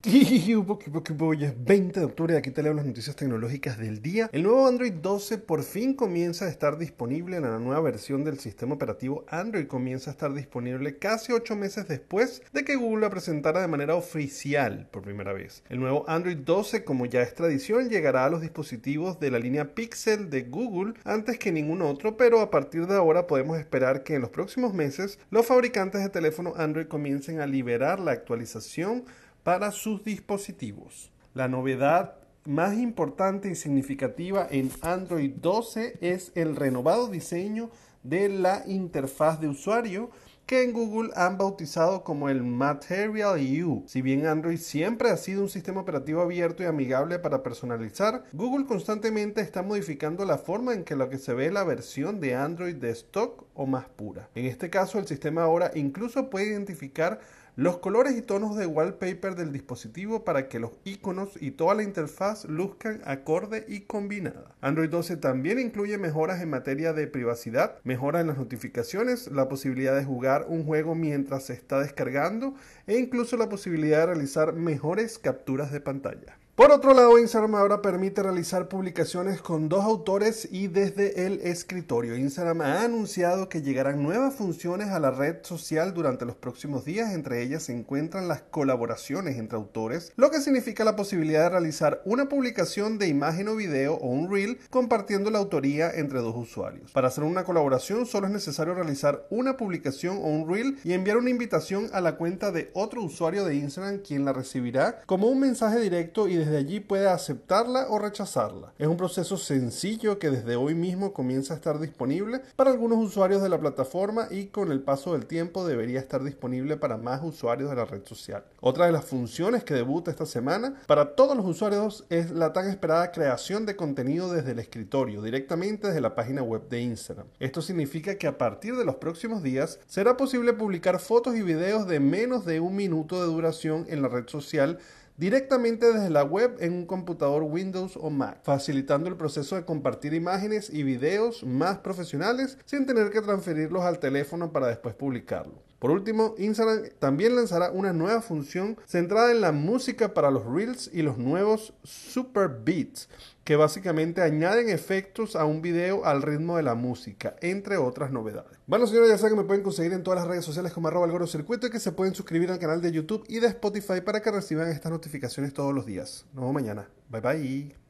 es 20 de octubre, aquí te leo las noticias tecnológicas del día. El nuevo Android 12 por fin comienza a estar disponible en la nueva versión del sistema operativo Android. Comienza a estar disponible casi 8 meses después de que Google la presentara de manera oficial por primera vez. El nuevo Android 12, como ya es tradición, llegará a los dispositivos de la línea Pixel de Google antes que ningún otro, pero a partir de ahora podemos esperar que en los próximos meses los fabricantes de teléfono Android comiencen a liberar la actualización para sus dispositivos. La novedad más importante y significativa en Android 12 es el renovado diseño de la interfaz de usuario que en Google han bautizado como el Material U. Si bien Android siempre ha sido un sistema operativo abierto y amigable para personalizar, Google constantemente está modificando la forma en que lo que se ve la versión de Android de stock o más pura. En este caso, el sistema ahora incluso puede identificar los colores y tonos de wallpaper del dispositivo para que los iconos y toda la interfaz luzcan acorde y combinada. Android 12 también incluye mejoras en materia de privacidad, mejora en las notificaciones, la posibilidad de jugar un juego mientras se está descargando e incluso la posibilidad de realizar mejores capturas de pantalla. Por otro lado, Instagram ahora permite realizar publicaciones con dos autores y desde el escritorio. Instagram ha anunciado que llegarán nuevas funciones a la red social durante los próximos días. Entre ellas se encuentran las colaboraciones entre autores, lo que significa la posibilidad de realizar una publicación de imagen o video o un reel compartiendo la autoría entre dos usuarios. Para hacer una colaboración solo es necesario realizar una publicación o un reel y enviar una invitación a la cuenta de otro usuario de Instagram quien la recibirá como un mensaje directo y desde allí puede aceptarla o rechazarla. Es un proceso sencillo que desde hoy mismo comienza a estar disponible para algunos usuarios de la plataforma y con el paso del tiempo debería estar disponible para más usuarios de la red social. Otra de las funciones que debuta esta semana para todos los usuarios es la tan esperada creación de contenido desde el escritorio, directamente desde la página web de Instagram. Esto significa que a partir de los próximos días será posible publicar fotos y videos de menos de un minuto de duración en la red social directamente desde la web en un computador Windows o Mac, facilitando el proceso de compartir imágenes y videos más profesionales sin tener que transferirlos al teléfono para después publicarlo. Por último, Instagram también lanzará una nueva función centrada en la música para los Reels y los nuevos Super Beats, que básicamente añaden efectos a un video al ritmo de la música, entre otras novedades. Bueno, señores, ya saben que me pueden conseguir en todas las redes sociales como arroba el circuito y que se pueden suscribir al canal de YouTube y de Spotify para que reciban estas notificaciones todos los días. Nos vemos mañana. Bye bye.